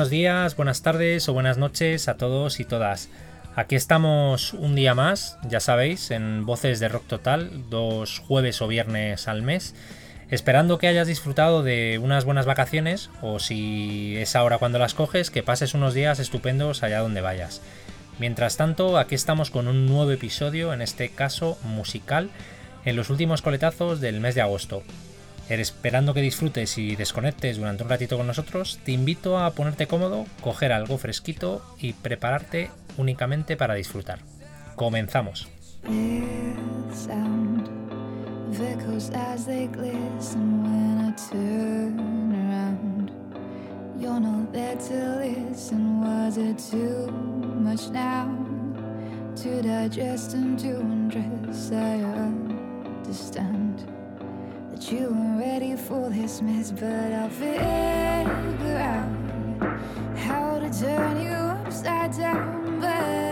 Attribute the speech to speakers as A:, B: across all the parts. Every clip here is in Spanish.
A: buenos días, buenas tardes o buenas noches a todos y todas. Aquí estamos un día más, ya sabéis, en Voces de Rock Total, dos jueves o viernes al mes, esperando que hayas disfrutado de unas buenas vacaciones o si es ahora cuando las coges, que pases unos días estupendos allá donde vayas. Mientras tanto, aquí estamos con un nuevo episodio, en este caso musical, en los últimos coletazos del mes de agosto. Esperando que disfrutes y desconectes durante un ratito con nosotros, te invito a ponerte cómodo, coger algo fresquito y prepararte únicamente para disfrutar. Comenzamos. That you weren't ready for this mess, but I'll figure out how to turn you upside down. But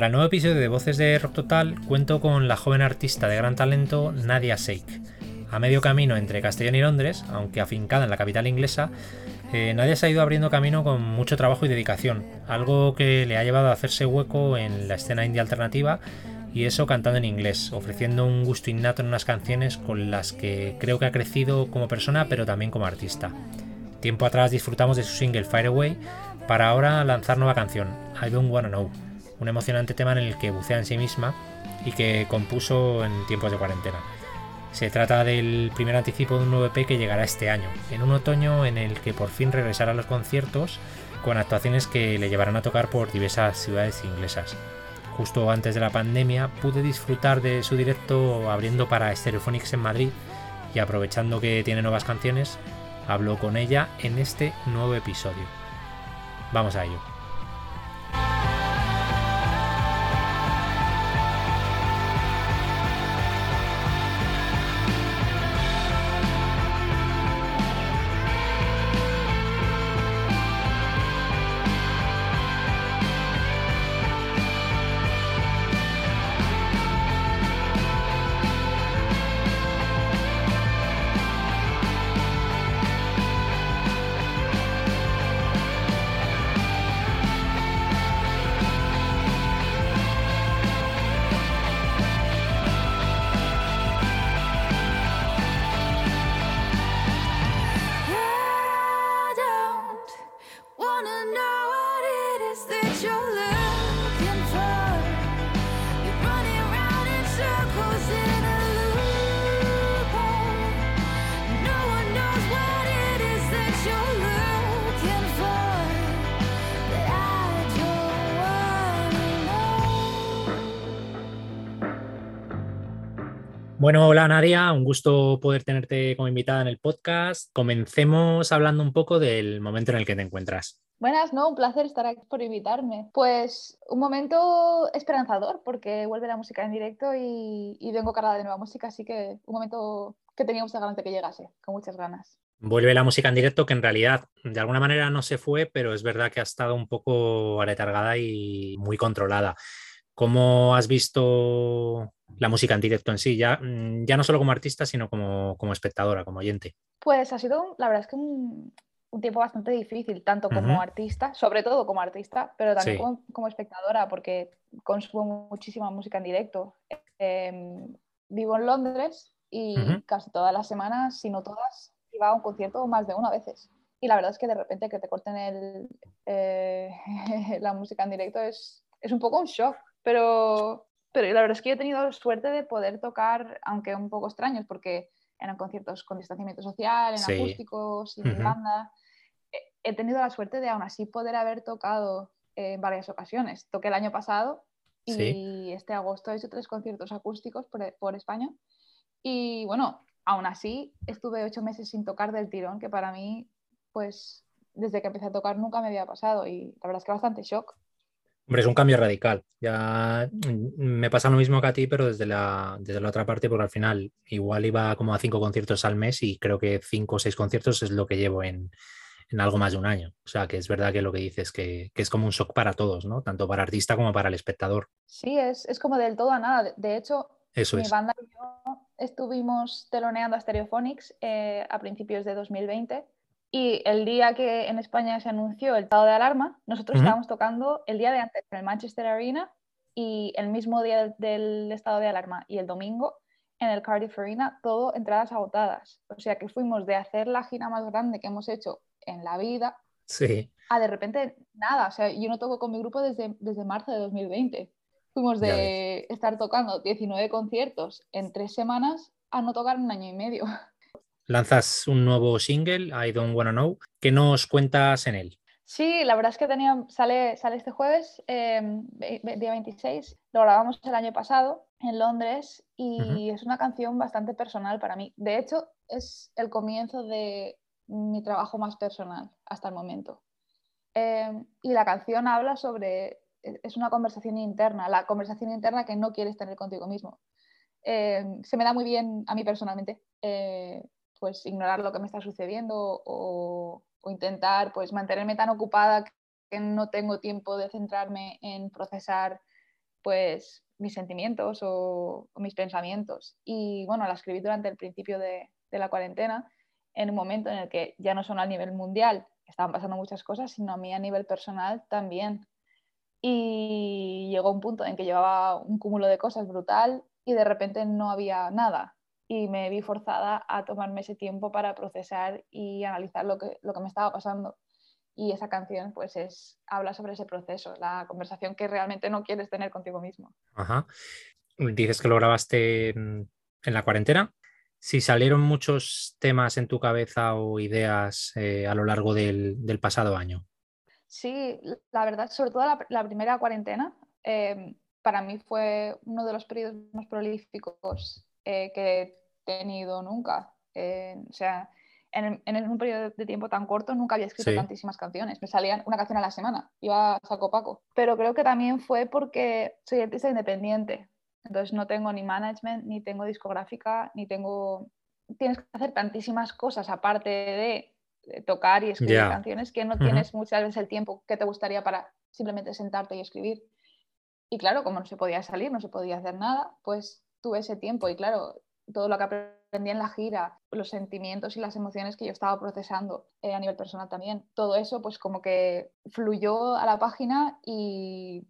A: Para el nuevo episodio de Voces de Rock Total cuento con la joven artista de gran talento Nadia Sheikh. A medio camino entre Castellón y Londres, aunque afincada en la capital inglesa, eh, Nadia se ha ido abriendo camino con mucho trabajo y dedicación, algo que le ha llevado a hacerse hueco en la escena indie alternativa y eso cantando en inglés, ofreciendo un gusto innato en unas canciones con las que creo que ha crecido como persona pero también como artista. Tiempo atrás disfrutamos de su single Fire Away para ahora lanzar nueva canción, I Don't Wanna Know, un emocionante tema en el que bucea en sí misma y que compuso en tiempos de cuarentena. Se trata del primer anticipo de un nuevo EP que llegará este año, en un otoño en el que por fin regresará a los conciertos con actuaciones que le llevarán a tocar por diversas ciudades inglesas. Justo antes de la pandemia pude disfrutar de su directo abriendo para Stereophonics en Madrid y aprovechando que tiene nuevas canciones, hablo con ella en este nuevo episodio. Vamos a ello. Bueno, hola Nadia, un gusto poder tenerte como invitada en el podcast. Comencemos hablando un poco del momento en el que te encuentras.
B: Buenas, no, un placer estar aquí por invitarme. Pues un momento esperanzador porque vuelve la música en directo y, y vengo cargada de nueva música, así que un momento que tenía muchas ganas de que llegase, con muchas ganas.
A: Vuelve la música en directo que en realidad de alguna manera no se fue, pero es verdad que ha estado un poco aletargada y muy controlada. ¿Cómo has visto la música en directo en sí? Ya, mm, ya no solo como artista, sino como, como espectadora, como oyente.
B: Pues ha sido, la verdad es que un, un tiempo bastante difícil, tanto como
A: Ujú.
B: artista, sobre todo como artista, pero también
A: Sí.
B: como, como espectadora, porque consumo muchísima música en directo. Em, vivo en Londres y
A: Ujú.
B: casi todas las semanas, si no todas, iba a un concierto más de una a veces. Y la verdad es que de repente que te corten el, eh, la música en directo es, es un poco un shock, pero, pero la verdad es que yo he tenido suerte de poder tocar, aunque un poco extraños, porque eran conciertos con distanciamiento social, en
A: Sí.
B: acústicos, sin
A: Ujú.
B: banda. He- He tenido la suerte de aún así poder haber tocado en varias ocasiones. Toqué el año pasado y
A: Sí.
B: este agosto he hecho tres conciertos acústicos por, por España Y bueno, aún así estuve ocho meses sin tocar del tirón, que para mí, pues desde que empecé a tocar nunca me había pasado y la verdad es que bastante shock.
A: Hombre, es un cambio radical. Ya mm, me pasa lo mismo que a ti, pero desde la, desde la otra parte, porque al final igual iba como a cinco conciertos al mes y creo que cinco o seis conciertos es lo que llevo en, en algo más de un año. O sea, que es verdad que lo que dices, que, que es como un shock para todos, ¿no? Tanto para artista como para el espectador.
B: Sí, es, es como del todo a nada. De hecho,
A: Eso
B: mi
A: es.
B: banda y yo estuvimos teloneando a Stereophonics eh, a principios de 2020 y el día que en España se anunció el estado de alarma, nosotros
A: Ujú.
B: estábamos tocando el día de antes en el Manchester Arena y el mismo día del, del estado de alarma y el domingo en el Cardiff Arena, todo entradas agotadas. O sea que fuimos de hacer la gira más grande que hemos hecho en la vida
A: Sí,
B: a de repente nada. O sea, yo no toco con mi grupo desde, desde marzo de 2020. Fuimos de estar tocando 19 conciertos en tres semanas a no tocar un año y medio.
A: lanzas un nuevo single, I Don't Wanna Know. ¿Qué nos cuentas en él?
B: Sí, la verdad es que tenía, sale, sale este jueves, eh, día 26. Lo grabamos el año pasado en Londres y es una canción bastante personal para mí. De hecho, es el comienzo de mi trabajo más personal hasta el momento. Eh, y la canción habla sobre, es es una conversación interna, la conversación interna que no quieres tener contigo mismo. Eh, se me da muy bien a mí personalmente, eh, pues ignorar lo que me está sucediendo o, intentar pues mantenerme tan ocupada que no tengo tiempo de centrarme en procesar pues mis sentimientos o, o mis pensamientos. Y bueno, la escribí durante el principio de, de la cuarentena, en un momento en el que ya no solo a nivel mundial estaban pasando muchas cosas, sino a mí a nivel personal también. Y llegó un punto en que llevaba un cúmulo de cosas brutal y de repente no había nada. Y me vi forzada a tomarme ese tiempo para procesar y analizar lo que, lo que me estaba pasando. Y esa canción pues es, habla sobre ese proceso, la conversación que realmente no quieres tener contigo mismo.
A: Ajá. Dices que lo grabaste en, la cuarentena. Si salieron muchos temas en tu cabeza o ideas eh, a lo largo del, del pasado año.
B: Sí, la verdad, sobre todo la, la primera cuarentena, eh, para mí fue uno de los periodos más prolíficos eh, que tenido nunca. Eh, o sea, en, en, un periodo de tiempo tan corto nunca había escrito
A: Sí.
B: tantísimas canciones. Me salían una canción a la semana, iba a saco paco. Pero creo que también fue porque soy artista independiente. Entonces no tengo ni management, ni tengo discográfica, ni tengo... Tienes que hacer tantísimas cosas aparte de tocar y escribir
A: Ya.
B: canciones que no tienes muchas veces el tiempo que te gustaría para simplemente sentarte y escribir. Y claro, como no se podía salir, no se podía hacer nada, pues tuve ese tiempo y claro, todo lo que aprendí en la gira, los sentimientos y las emociones que yo estaba procesando eh, a nivel personal también, todo eso pues como que fluyó a la página y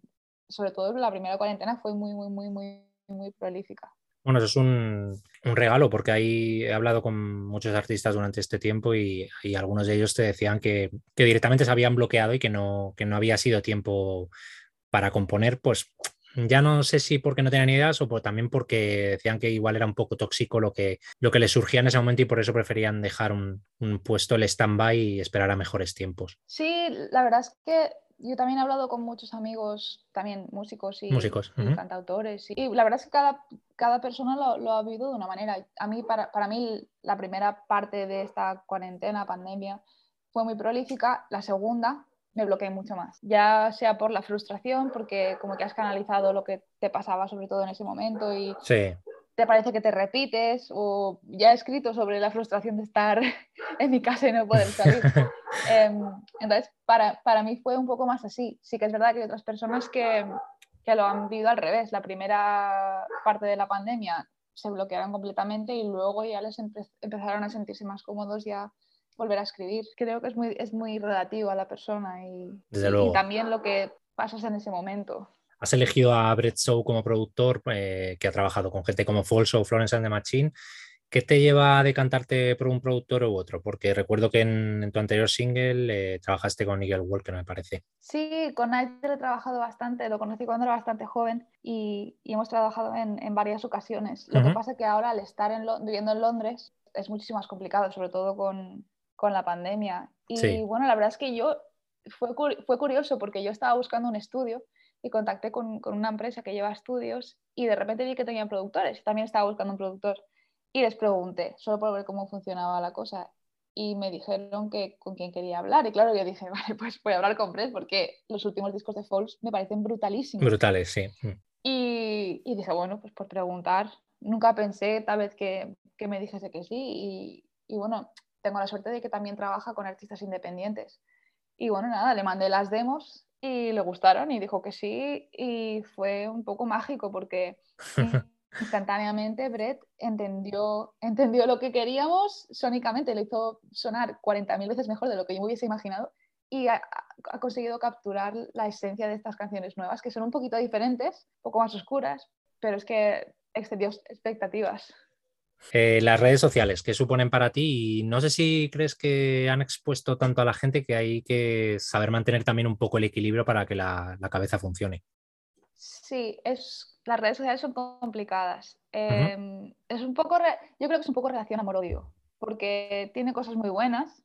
B: sobre todo la primera cuarentena fue muy, muy, muy, muy, muy prolífica.
A: Bueno, eso es un, un regalo porque ahí he hablado con muchos artistas durante este tiempo y, y algunos de ellos te decían que, que directamente se habían bloqueado y que no, que no había sido tiempo para componer, pues ya no sé si porque no tenían ideas o por- también porque decían que igual era un poco tóxico lo que, lo que les surgía en ese momento y por eso preferían dejar un, un puesto el stand-by y esperar a mejores tiempos.
B: Sí, la verdad es que yo también he hablado con muchos amigos, también músicos y,
A: Músicos,
B: y cantautores. Y la verdad es que cada, cada persona lo, lo ha vivido de una manera. A mí, para, para mí, la primera parte de esta cuarentena, pandemia, fue muy prolífica. La segunda me bloqueé mucho más. Ya sea por la frustración, porque como que has canalizado lo que te pasaba sobre todo en ese momento y
A: Sí,
B: te parece que te repites o ya he escrito sobre la frustración de estar en mi casa y no poder salir. Em, entonces, para, para mí fue un poco más así. Sí que es verdad que hay otras personas que, que lo han vivido al revés. La primera parte de la pandemia se bloquearon completamente y luego ya les empe- empezaron a sentirse más cómodos ya volver a escribir. Creo que es muy, es muy relativo a la persona y,
A: Desde
B: y- y
A: luego.
B: también lo que pasas en ese momento.
A: Has elegido a Brett Shaw como productor, eh, que ha trabajado con gente como Falso o Florence and the Machine. ¿Qué te lleva a decantarte por un productor u otro? Porque recuerdo que en, en tu anterior single eh, trabajaste con Nigel Walker, me parece.
B: Sí, con Nigel he trabajado bastante, lo conocí cuando era bastante joven y, y hemos trabajado en, en varias ocasiones. Lo que pasa es que ahora al estar en viviendo en Londres es muchísimo más complicado, sobre todo con, con la pandemia. Y
A: Sí.
B: bueno, la verdad es que yo fue, fue curioso porque yo estaba buscando un estudio y contacté con, con una empresa que lleva estudios y de repente vi que tenían productores y también estaba buscando un productor. y les pregunté, solo por ver cómo funcionaba la cosa. Y me dijeron que con quién quería hablar. Y claro, yo dije, vale, pues voy a hablar con Brett porque los últimos discos de Falls me parecen brutalísimos.
A: Brutales, sí. Mm.
B: Y, y dije, bueno, pues por preguntar. Nunca pensé tal vez que, que me dijese que sí. Y, y bueno, tengo la suerte de que también trabaja con artistas independientes. Y bueno, nada, le mandé las demos y le gustaron y dijo que sí y fue un poco mágico porque instantáneamente Brett entendió, entendió lo que queríamos sónicamente, lo hizo sonar 40.000 veces mejor de lo que yo me hubiese imaginado y ha, ha, conseguido capturar la esencia de estas canciones nuevas, que son un poquito diferentes, un poco más oscuras, pero es que excedió expectativas.
A: Eh, las redes sociales, ¿qué suponen para ti? Y no sé si crees que han expuesto tanto a la gente que hay que saber mantener también un poco el equilibrio para que la, la cabeza funcione.
B: Sí, es, las redes sociales son complicadas. Eh, uh -huh. es un poco, yo creo que es un poco relación amor-odio, porque tiene cosas muy buenas.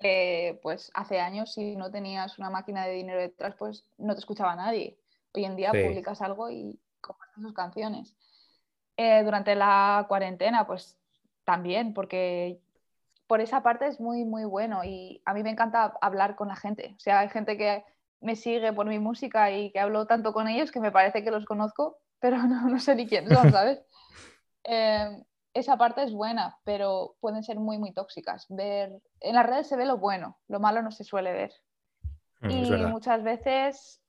B: Eh, pues hace años, si no tenías una máquina de dinero detrás, pues no te escuchaba nadie. Hoy en día sí. publicas algo y compartes sus canciones. Eh, durante la cuarentena, pues también, porque por esa parte es muy, muy bueno y a mí me encanta hablar con la gente. O sea, hay gente que me sigue por mi música y que hablo tanto con ellos que me parece que los conozco, pero no, no sé ni quién son, ¿sabes? eh, esa parte es buena, pero pueden ser muy, muy tóxicas. Ver... En las redes se ve lo bueno, lo malo no se suele ver. Mm, y muchas veces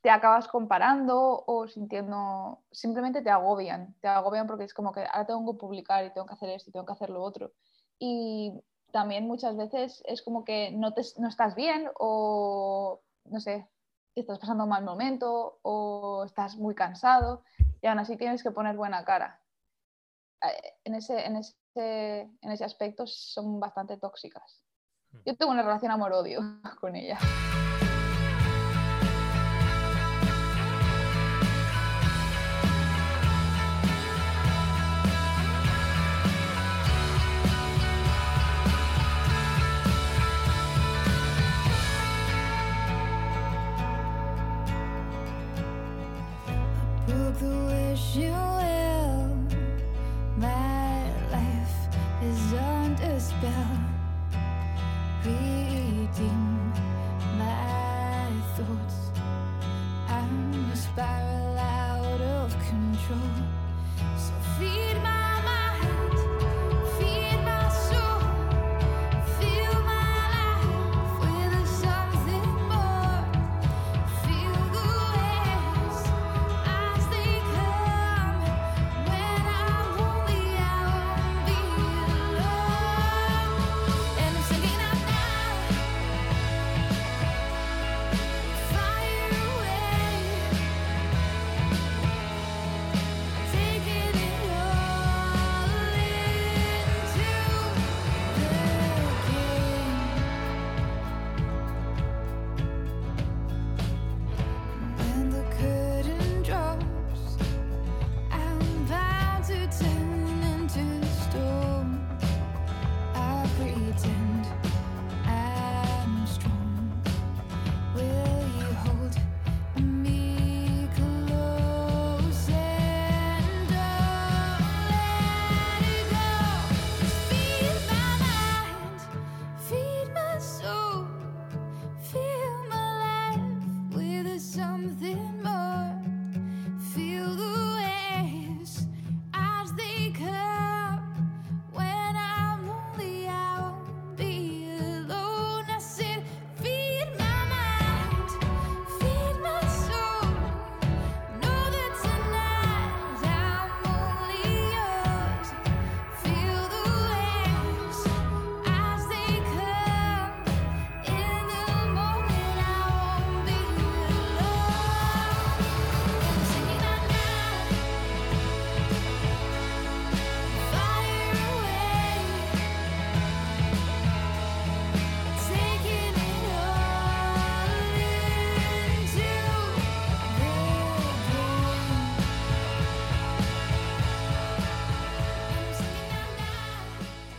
B: te acabas comparando o sintiendo, simplemente te agobian, te agobian porque es como que ahora tengo que publicar y tengo que hacer esto y tengo que hacer lo otro. Y también muchas veces es como que no, te, no estás bien o, no sé, estás pasando un mal momento o estás muy cansado y aún así tienes que poner buena cara. Eh, en ese, en ese, en ese aspecto son bastante tóxicas. Yo tengo una relación amor-odio con ellas.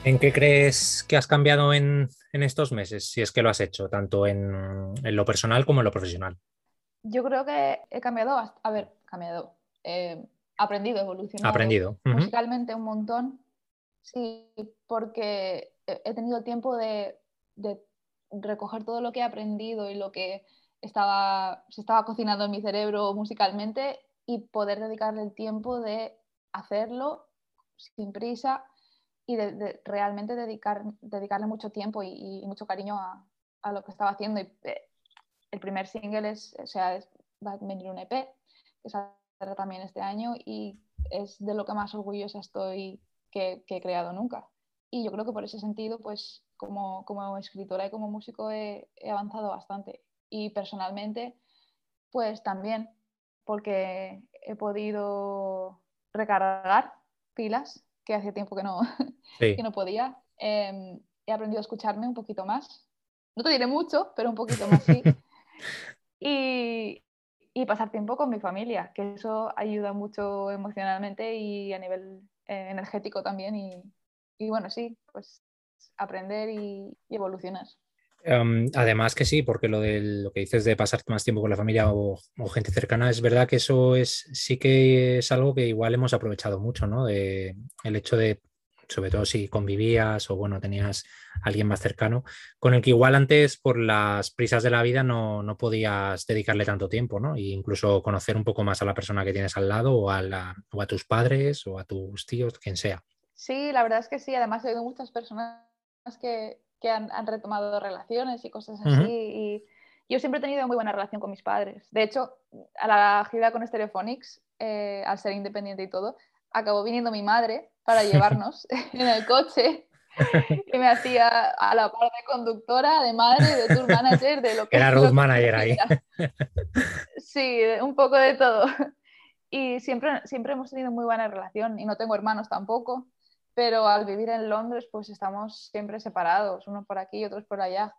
A: ¿En qué crees que has cambiado en, en, estos meses, si es que lo has hecho, tanto en, en, lo personal como en lo profesional?
B: Yo creo que he cambiado, a ver, cambiado, eh, aprendido, evolucionado
A: aprendido.
B: Uh -huh. musicalmente un montón Sí, porque he tenido el tiempo de, de recoger todo lo que he aprendido y lo que estaba, se estaba cocinando en mi cerebro musicalmente y poder dedicarle el tiempo de hacerlo sin prisa y realmente dedicar, dedicarle mucho tiempo y, mucho cariño a, a, lo que estaba haciendo. Y, eh, el primer single es, o sea, va a venir un EP que saldrá también este año y es de lo que más orgullosa estoy que, que, he creado nunca. Y yo creo que por ese sentido, pues como, como escritora y como músico he, he avanzado bastante. Y personalmente, pues también, porque he podido recargar pilas que hace tiempo que no, que no podía. Em, he aprendido a escucharme un poquito más. No te diré mucho, pero un poquito más sí. y, y, pasar tiempo con mi familia, que eso ayuda mucho emocionalmente y a nivel eh, energético también. Y, y, bueno, sí, pues aprender y, y evolucionar.
A: Em, además que sí, porque lo de lo que dices de pasar más tiempo con la familia o, gente cercana, es verdad que eso es sí que es algo que igual hemos aprovechado mucho, ¿no? De, el hecho de, sobre todo si convivías o bueno, tenías alguien más cercano, con el que igual antes por las prisas de la vida no, no podías dedicarle tanto tiempo, ¿no? E incluso conocer un poco más a la persona que tienes al lado o a, la, o a tus padres o a tus tíos, quien sea.
B: Sí, la verdad es que sí. Además he oído muchas personas que que han, retomado relaciones y cosas así. Y yo siempre he tenido muy buena relación con mis padres. De hecho, a la gira con Stereophonics, eh, al ser independiente y todo, acabó viniendo mi madre para llevarnos en el coche y me hacía a la parte de conductora, de madre, de tour manager, de lo que...
A: Era road manager ahí.
B: Sí, un poco de todo. Y siempre, siempre hemos tenido muy buena relación y no tengo hermanos tampoco pero al vivir en Londres pues estamos siempre separados, unos por aquí y otros por allá.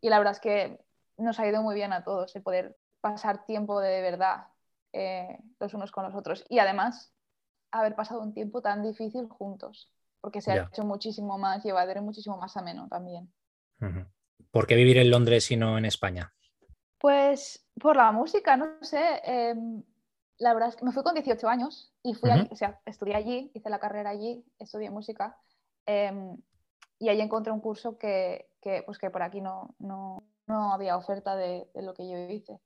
B: Y la verdad es que nos ha ido muy bien a todos el poder pasar tiempo de verdad eh, los unos con los otros. Y además haber pasado un tiempo tan difícil juntos, porque se ha hecho muchísimo más llevadero y muchísimo más ameno también.
A: ¿Por qué vivir en Londres y no en España?
B: Pues por la música, no sé. Em, la verdad es que me fui con 18 años y fui o sea, estudié allí, hice la carrera allí, estudié música em, y ahí encontré un curso que, que, pues que por aquí no, no, no había oferta de, de, lo que yo hice.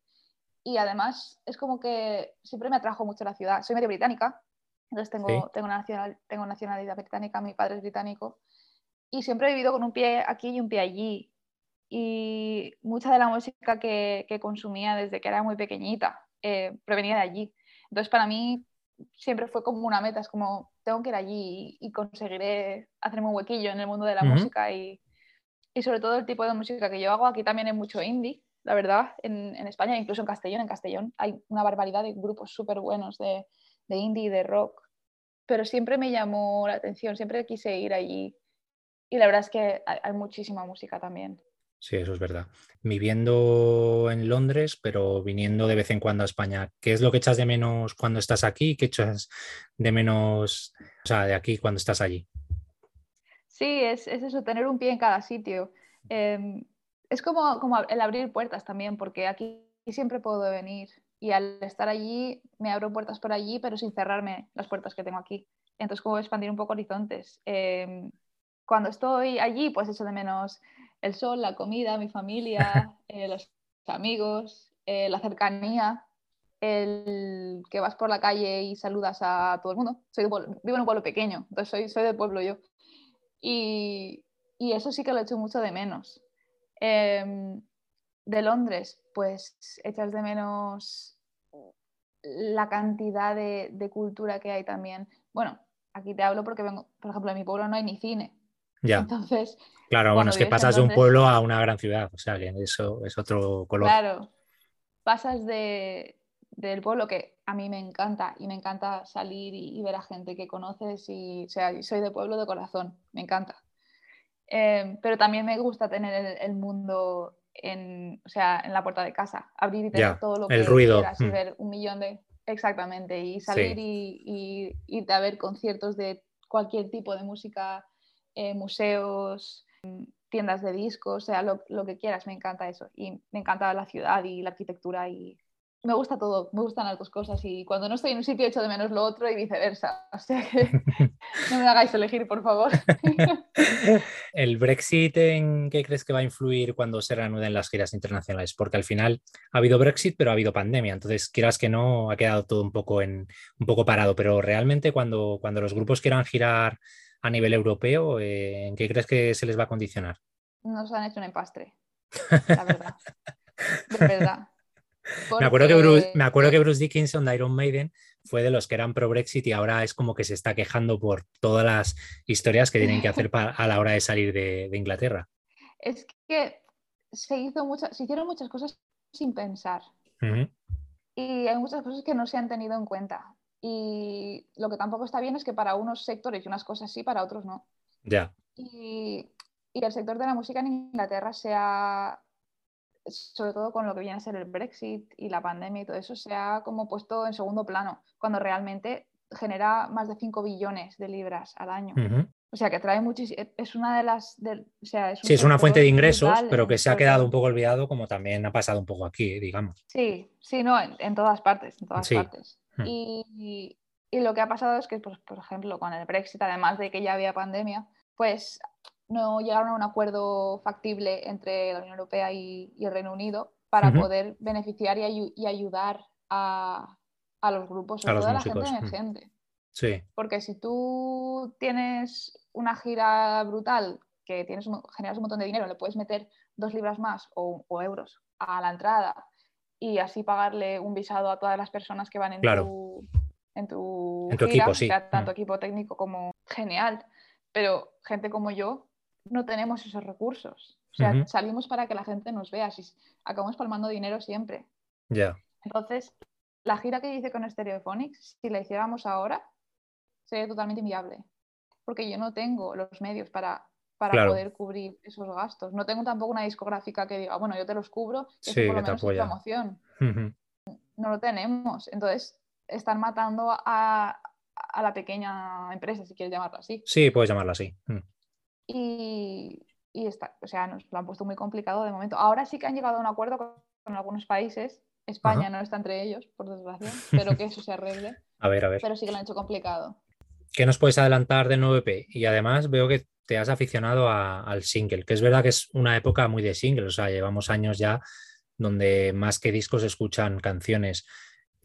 B: Y además es como que siempre me atrajo mucho la ciudad. Soy medio británica, entonces tengo, tengo, nacional, tengo nacionalidad británica, mi padre es británico y siempre he vivido con un pie aquí y un pie allí. Y mucha de la música que, que consumía desde que era muy pequeñita eh, provenía de allí. Entonces, para mí siempre fue como una meta, es como, tengo que ir allí y, conseguiré hacerme un huequillo en el mundo de la música y, y, sobre todo el tipo de música que yo hago. Aquí también hay mucho indie, la verdad, en, en España, incluso en Castellón. En Castellón hay una barbaridad de grupos súper buenos de, de indie y de rock, pero siempre me llamó la atención, siempre quise ir allí y la verdad es que hay muchísima música también.
A: Sí, eso es verdad. Viviendo en Londres, pero viniendo de vez en cuando a España, ¿qué es lo que echas de menos cuando estás aquí? ¿Qué echas de menos, o sea, de aquí cuando estás allí?
B: Sí, es, eso, tener un pie en cada sitio. Em, es como, como el abrir puertas también, porque aquí siempre puedo venir y al estar allí me abro puertas por allí, pero sin cerrarme las puertas que tengo aquí. Entonces, como expandir un poco horizontes. Em, cuando estoy allí, pues echo de menos el sol, la comida, mi familia, eh, los amigos, eh, la cercanía, el que vas por la calle y saludas a todo el mundo. Soy vivo en un pueblo pequeño, entonces soy, soy del pueblo yo. Y, y, eso sí que lo echo mucho de menos. Em, de Londres, pues echas de menos la cantidad de, de, cultura que hay también. Bueno, aquí te hablo porque vengo, por ejemplo, en mi pueblo no hay ni cine.
A: Ya. Entonces, Claro, bueno, es que pasas de un pueblo a una gran ciudad, o sea que eso es otro color.
B: Claro, pasas de, del pueblo que a mí me encanta y me encanta salir y, ver a gente que conoces y, o sea, soy de pueblo de corazón, me encanta. Em, pero también me gusta tener el, mundo en, o sea, en la puerta de casa, abrir y tener todo lo que
A: ruido.
B: quieras y mm. ver un millón de... Exactamente, y salir y, y, irte a ver conciertos de cualquier tipo de música, eh, museos, tiendas de discos, o sea, lo, que quieras, me encanta eso. Y me encanta la ciudad y la arquitectura y me gusta todo, me gustan las dos cosas y cuando no estoy en un sitio echo de menos lo otro y viceversa. O sea que no me hagáis elegir, por favor.
A: ¿El Brexit en qué crees que va a influir cuando se reanuden las giras internacionales? Porque al final ha habido Brexit, pero ha habido pandemia, entonces quieras que no, ha quedado todo un poco, en, un poco parado, pero realmente cuando, cuando los grupos quieran girar a nivel europeo, eh, ¿en qué crees que se les va a condicionar?
B: Nos han hecho un empastre, la verdad. De verdad.
A: Me, acuerdo que Bruce, me acuerdo que Bruce Dickinson de Iron Maiden fue de los que eran pro Brexit y ahora es como que se está quejando por todas las historias que tienen que hacer a la hora de salir de, Inglaterra.
B: Es que se, hizo se hicieron muchas cosas sin pensar. Y hay muchas cosas que no se han tenido en cuenta. Y lo que tampoco está bien es que para unos sectores y unas cosas sí, para otros no.
A: Ya.
B: Y, y el sector de la música en Inglaterra se ha, sobre todo con lo que viene a ser el Brexit y la pandemia y todo eso, se ha como puesto en segundo plano, cuando realmente genera más de 5 billones de libras al año. O sea, que trae muchísimo. Es una de las.
A: sí, es una fuente de ingresos, pero que se ha quedado un poco olvidado, como también ha pasado un poco aquí, digamos.
B: Sí, sí, no, en, todas partes, en todas partes. Y, y, lo que ha pasado es que, pues, por ejemplo, con el Brexit, además de que ya había pandemia, pues no llegaron a un acuerdo factible entre la Unión Europea y, el Reino Unido para poder beneficiar y, ayudar a, los grupos, sobre todo a la gente emergente.
A: Sí.
B: Porque si tú tienes una gira brutal, que tienes generas un montón de dinero, le puedes meter dos libras más o, euros a la entrada y así pagarle un visado a todas las personas que van en tu en tu,
A: equipo, sí.
B: tanto equipo técnico como genial. Pero gente como yo no tenemos esos recursos. O sea, salimos para que la gente nos vea, si acabamos palmando dinero siempre.
A: Ya.
B: Entonces, la gira que hice con Stereophonics, si la hiciéramos ahora, sería totalmente inviable. Porque yo no tengo los medios para, para poder cubrir esos gastos. No tengo tampoco una discográfica que diga, bueno, yo te los cubro, y sí, por lo menos promoción. No lo tenemos. Entonces, están matando a, a, la pequeña empresa, si quieres llamarla así.
A: Sí, puedes llamarla así. Mm
B: y, está, o sea, nos lo han puesto muy complicado de momento. Ahora sí que han llegado a un acuerdo con, algunos países. España no está entre ellos, por desgracia, pero que eso se arregle.
A: a ver, a ver.
B: Pero sí que lo han hecho complicado.
A: ¿Qué nos puedes adelantar de 9P? Y además veo que te has aficionado al single, que es verdad que es una época muy de single, o sea, llevamos años ya donde más que discos se escuchan canciones.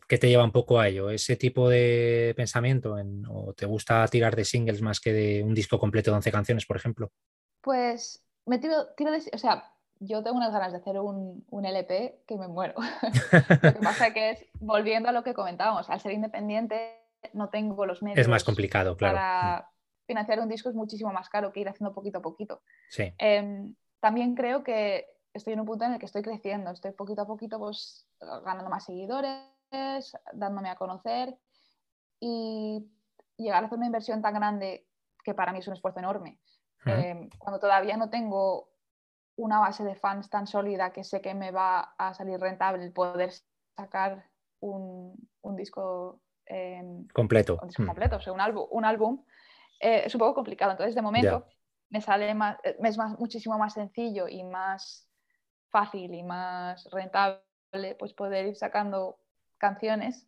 A: ¿Qué te lleva un poco a ello? ¿Ese tipo de pensamiento? ¿O te gusta tirar de singles más que de un disco completo de 11 canciones, por ejemplo?
B: Pues me tiro, de... O sea, yo tengo unas ganas de hacer un, LP que me muero. lo que pasa que es, volviendo a lo que comentábamos, al ser independiente no tengo los medios.
A: Es más complicado, claro.
B: Para mm. Financiar un disco es muchísimo más caro que ir haciendo poquito a poquito.
A: Sí.
B: Em, también creo que estoy en un punto en el que estoy creciendo, estoy poquito a poquito pues, ganando más seguidores, dándome a conocer y llegar a hacer una inversión tan grande que para mí es un esfuerzo enorme. Eh, cuando todavía no tengo una base de fans tan sólida que sé que me va a salir rentable el poder sacar un, disco em,
A: completo,
B: un completo, o sea, un álbum, un álbum eh, es un poco complicado. Entonces, de momento, me sale más, eh, es más, muchísimo más sencillo y más fácil y más rentable pues poder ir sacando canciones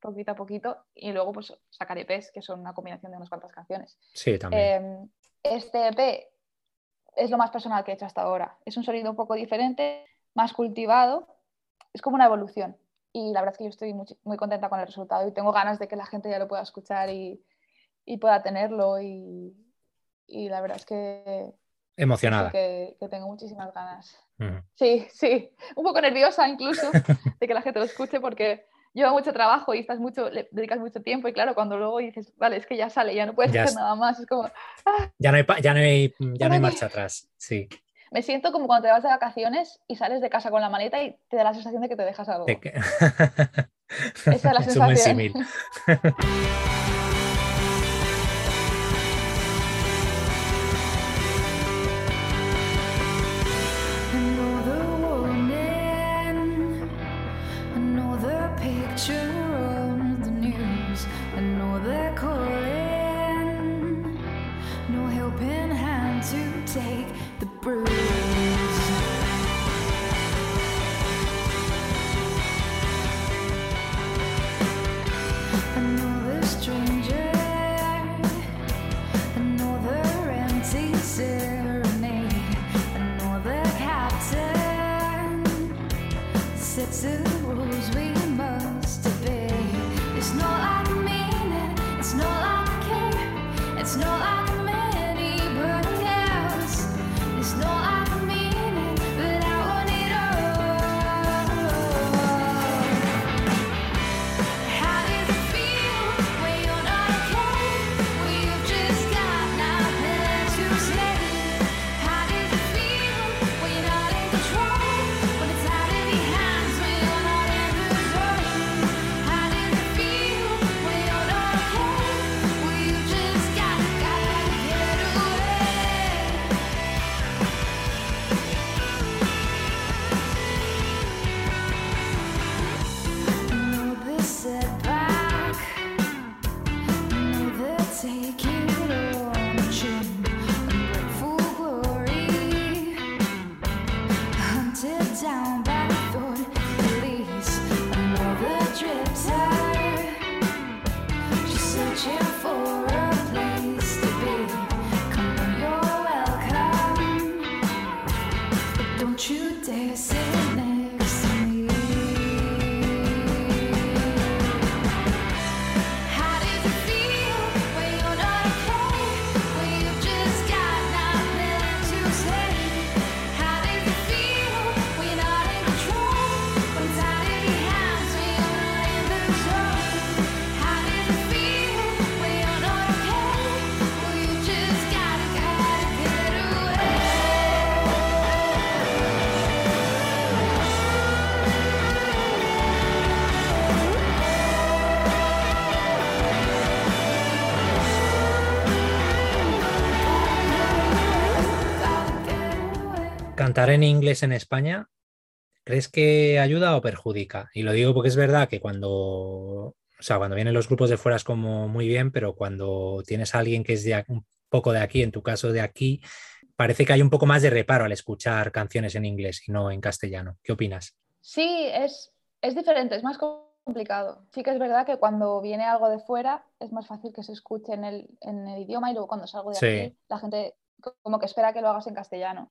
B: poquito a poquito y luego pues sacar EPs que son una combinación de unas cuantas canciones.
A: Sí, también.
B: Em, este EP es lo más personal que he hecho hasta ahora. Es un sonido un poco diferente, más cultivado, es como una evolución. Y la verdad es que yo estoy muy, muy contenta con el resultado y tengo ganas de que la gente ya lo pueda escuchar y, y pueda tenerlo. Y, y, la verdad es que...
A: Emocionada.
B: Que, que tengo muchísimas ganas. Sí, sí, un poco nerviosa incluso de que la gente lo escuche porque lleva mucho trabajo y estás mucho, le dedicas mucho tiempo y claro, cuando luego dices, vale, es que ya sale, ya no puedes hacer nada más, es como...
A: Ah". Ya no hay, ya no hay, ya no hay marcha atrás, sí.
B: Me siento como cuando te vas de vacaciones y sales de casa con la maleta y te da la sensación de que te dejas algo. Esa es la sensación. Es
C: cantar en inglés en España, ¿crees que ayuda o perjudica? Y lo digo porque es verdad que cuando, o sea, cuando vienen los grupos de fuera es como muy bien, pero cuando tienes a alguien que es de un poco de aquí, en tu caso de aquí, parece que hay un poco más de reparo al escuchar canciones en inglés y no en castellano. ¿Qué opinas?
B: Sí, es, es diferente, es más complicado. Sí que es verdad que cuando viene algo de fuera es más fácil que se escuche en el, en el idioma y luego cuando salgo de aquí la gente como que espera que lo hagas en castellano.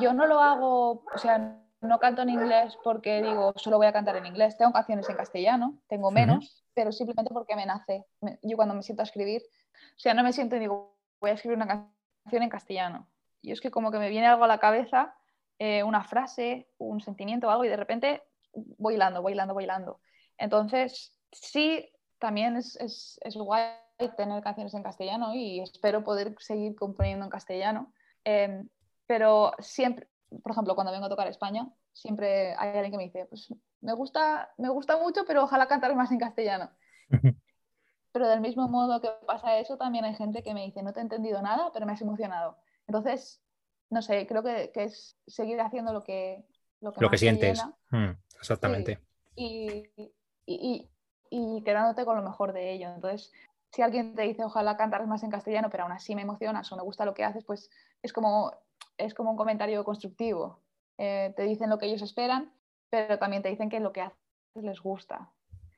B: Yo no lo hago, o sea, no canto en inglés porque digo, solo voy a cantar en inglés. Tengo canciones en castellano, tengo menos, pero simplemente porque me nace. Yo cuando me siento a escribir, o sea, no me siento y digo, voy a escribir una canción en castellano. Y es que como que me viene algo a la cabeza, eh, una frase, un sentimiento o algo, y de repente voy hilando, voy hilando, voy hilando. Entonces, sí, también es, es, es guay tener canciones en castellano y espero poder seguir componiendo en castellano. Em, pero siempre, por ejemplo, cuando vengo a tocar España, siempre hay alguien que me dice, pues me gusta, me gusta mucho, pero ojalá cantar más en castellano. pero del mismo modo que pasa eso, también hay gente que me dice, no te he entendido nada, pero me has emocionado. Entonces, no sé, creo que, que es seguir haciendo lo que,
C: lo que, sientes. Mm, exactamente.
B: Y, y, y, quedándote con lo mejor de ello. Entonces, si alguien te dice ojalá cantar más en castellano, pero aún así me emocionas o me gusta lo que haces, pues es como, es como un comentario constructivo. Eh, te dicen lo que ellos esperan, pero también te dicen que lo que haces les gusta.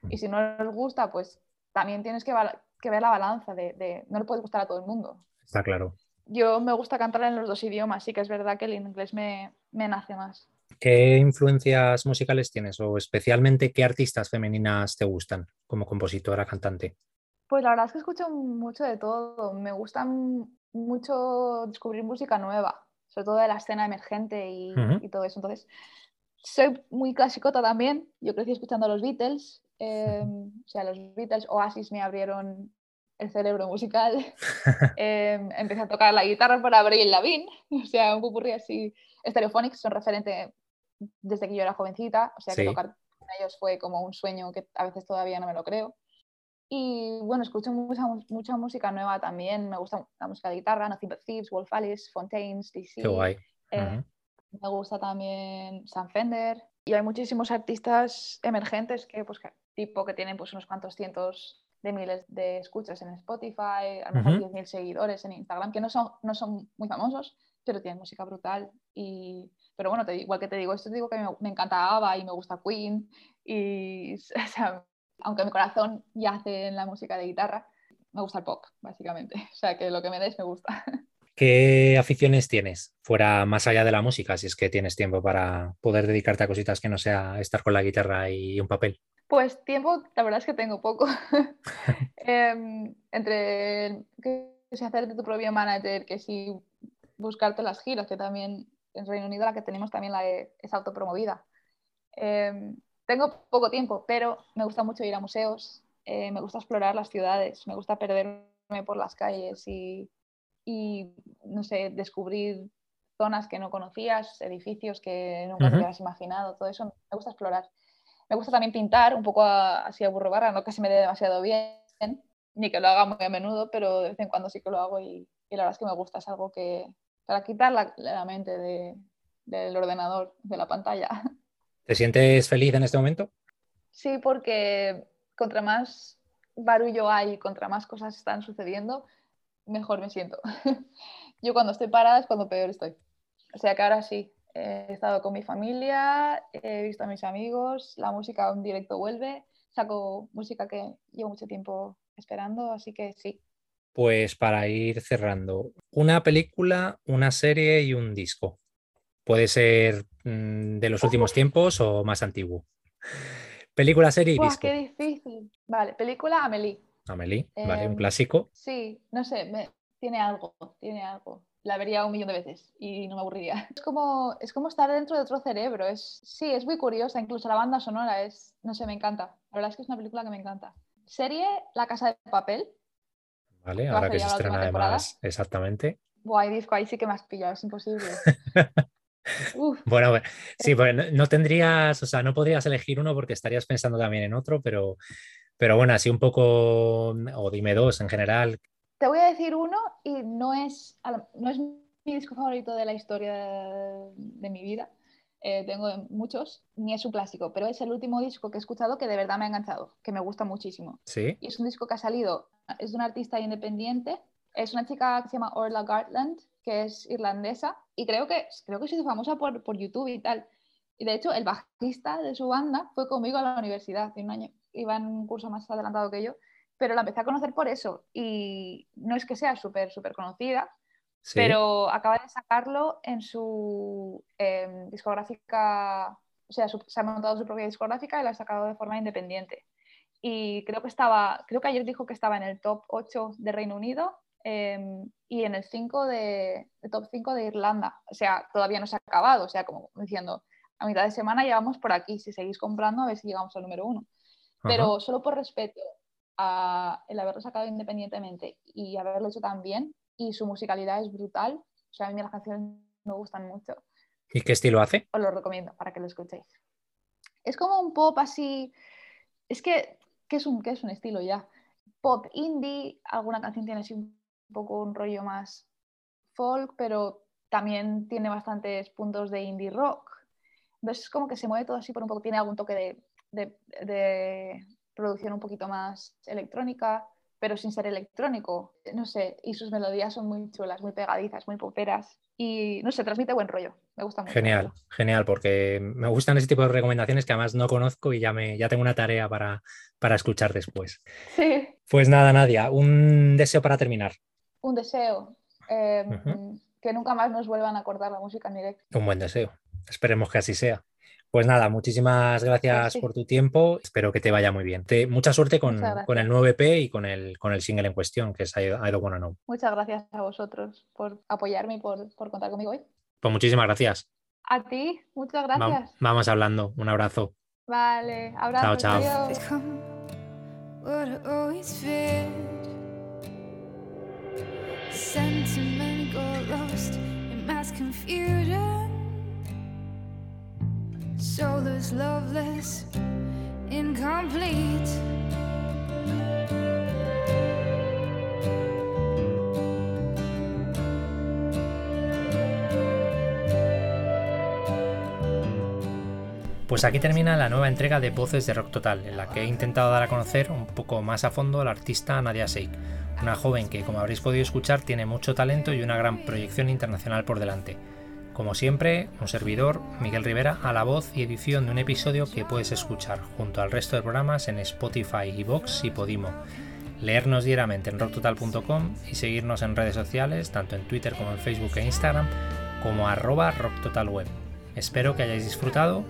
B: Y si no les gusta, pues también tienes que, ver la balanza de, no le puede gustar a todo el mundo.
C: Está claro.
B: Yo me gusta cantar en los dos idiomas, sí que es verdad que el inglés me, me nace más.
C: ¿Qué influencias musicales tienes o especialmente qué artistas femeninas te gustan como compositora, cantante?
B: Pues la verdad es que escucho mucho de todo. Me gusta mucho descubrir música nueva, sobre todo de la escena emergente y, todo eso. Entonces, soy muy clasicota también. Yo crecí escuchando a los Beatles. Em, o sea, los Beatles, Oasis me abrieron el cerebro musical. Em, empecé a tocar la guitarra por Abril Lavigne. O sea, un pupurri así. Stereophonics son referente desde que yo era jovencita. O sea, que tocar con ellos fue como un sueño que a veces todavía no me lo creo. Y bueno, escucho mucha, mucha música nueva también. Me gusta la música de guitarra, Nothing But Thieves, Wolf Alice, Fontaines, DC.
C: Qué guay.
B: Eh, me gusta también Sam Fender. Y hay muchísimos artistas emergentes que, pues, tipo que tienen pues, unos cuantos cientos de miles de escuchas en Spotify, a lo mejor 10.000 seguidores en Instagram, que no son, no son muy famosos, pero tienen música brutal. Y, pero bueno, te, igual que te digo esto, te digo que me, me encanta ABBA y me gusta Queen. Y o sea, aunque mi corazón yace en la música de guitarra, me gusta el pop, básicamente. O sea, que lo que me des me gusta.
C: ¿Qué aficiones tienes fuera más allá de la música, si es que tienes tiempo para poder dedicarte a cositas que no sea estar con la guitarra y un papel?
B: Pues tiempo, la verdad es que tengo poco. Em, entre que si hacerte tu propio manager, que si buscarte las giras, que también en Reino Unido la que tenemos también la es autopromovida. Em, tengo poco tiempo, pero me gusta mucho ir a museos, eh, me gusta explorar las ciudades, me gusta perderme por las calles y, y, no sé, descubrir zonas que no conocías, edificios que nunca te hubieras imaginado, todo eso me gusta explorar. Me gusta también pintar, un poco así a burro barra, no que se me dé demasiado bien, ni que lo haga muy a menudo, pero de vez en cuando sí que lo hago y, y la verdad es que me gusta, es algo que, para quitar la, la mente de, del ordenador, de la pantalla.
C: ¿Te sientes feliz en este momento?
B: Sí, porque contra más barullo hay, contra más cosas están sucediendo, mejor me siento. Yo cuando estoy parada es cuando peor estoy. O sea que ahora sí, he estado con mi familia, he visto a mis amigos, la música en directo vuelve, saco música que llevo mucho tiempo esperando, así que sí.
C: Pues para ir cerrando, una película, una serie y un disco. Puede ser mm, de los últimos tiempos o más antiguo. Película, serie y disco.
B: Qué difícil. Vale, película Amelie.
C: Amelie, vale, un
B: Em,
C: clásico.
B: Sí, no sé, me- tiene algo, tiene algo. La vería un millón de veces y no me aburriría. Es como, es como estar dentro de otro cerebro. Es, sí, es muy curiosa, incluso la banda sonora es, no sé, me encanta. La verdad es que es una película que me encanta. Serie La Casa de Papel.
C: Vale, ahora que se estrena además, exactamente.
B: Buah, disco ahí sí que me has pillado, es imposible. Uf,
C: Bueno, bueno, sí, pues no, no tendrías, o sea, no podrías elegir uno porque estarías pensando también en otro, pero, pero bueno, así un poco, o dime dos en general.
B: te voy a decir uno y no es, no es mi disco favorito de la historia de, de mi vida. Eh, tengo muchos, ni es un clásico, pero es el último disco que he escuchado que de verdad me ha enganchado, que me gusta muchísimo.
C: Sí,
B: Y es un disco que ha salido, es de una artista independiente, es una chica que se llama Orla Gartland, que es irlandesa, y creo que, creo que se hizo famosa por, por YouTube y tal. Y de hecho, el bajista de su banda fue conmigo a la universidad, un año, iba en un curso más adelantado que yo, pero la empecé a conocer por eso. Y no es que sea súper, súper conocida,
C: sí.
B: pero acaba de sacarlo en su em, discográfica, o sea, su- se ha montado su propia discográfica y la ha sacado de forma independiente. Y creo que estaba, creo que ayer dijo que estaba en el top 8 de Reino Unido em, y en el 5 de, el top 5 de Irlanda. O sea, todavía no se ha acabado, o sea, como diciendo, a mitad de semana ya vamos por aquí, si seguís comprando a ver si llegamos al número 1. Pero solo por respeto a el haberlo sacado independientemente y haberlo hecho tan bien, y su musicalidad es brutal. O sea, a mí las canciones me gustan mucho.
C: ¿Y qué estilo hace?
B: Os lo recomiendo para que lo escuchéis. Es como un pop así. Es que, ¿qué es un, qué es un estilo ya? Pop indie, alguna canción tiene así un poco un rollo más folk, pero también tiene bastantes puntos de indie rock. Entonces es como que se mueve todo así por un poco, tiene algún toque de, de, de producción un poquito más electrónica, pero sin ser electrónico, no sé, y sus melodías son muy chulas, muy pegadizas, muy poperas y no sé, transmite buen rollo, me gusta mucho.
C: Genial, genial, porque me gustan ese tipo de recomendaciones que además no conozco y ya, me, ya tengo una tarea para, para escuchar después.
B: Sí,
C: Pues nada, Nadia, un deseo para terminar.
B: Un deseo, eh,
C: Ujú.
B: que nunca más nos vuelvan a cortar la música en directo.
C: Un buen deseo. Esperemos que así sea. Pues nada, muchísimas gracias
B: sí.
C: por tu tiempo. Espero que te vaya muy bien. Te- mucha suerte con, con el nuevo EP y con el, con el single en cuestión, que es I, I Don't Wanna Know.
B: Muchas gracias a vosotros por apoyarme y por, por contar conmigo hoy.
C: Pues muchísimas gracias.
B: A ti, muchas
C: Va-
B: gracias.
C: vamos hablando. Un abrazo.
B: Vale, abrazos.
C: chao.
B: adiós.
D: Sentiment got lost in mass confusion. Soulless, loveless, incomplete.
A: Pues aquí termina la nueva entrega de Voces de Rock Total, en la que he intentado dar a conocer un poco más a fondo a la artista Nadia Sheikh, una joven que, como habréis podido escuchar, tiene mucho talento y una gran proyección internacional por delante. Como siempre, un servidor, Miguel Rivera, a la voz y edición de un episodio que puedes escuchar junto al resto de programas en Spotify, Vox y Podimo. leernos diariamente en rocktotal.com y seguirnos en redes sociales, tanto en Twitter como en Facebook e Instagram, como arroba rocktotalweb. Espero que hayáis disfrutado,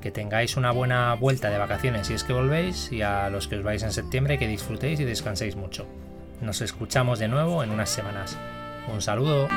A: que tengáis una buena vuelta de vacaciones si es que volvéis y a los que os vais en septiembre que disfrutéis y descanséis mucho. Nos escuchamos de nuevo en unas semanas. Un saludo.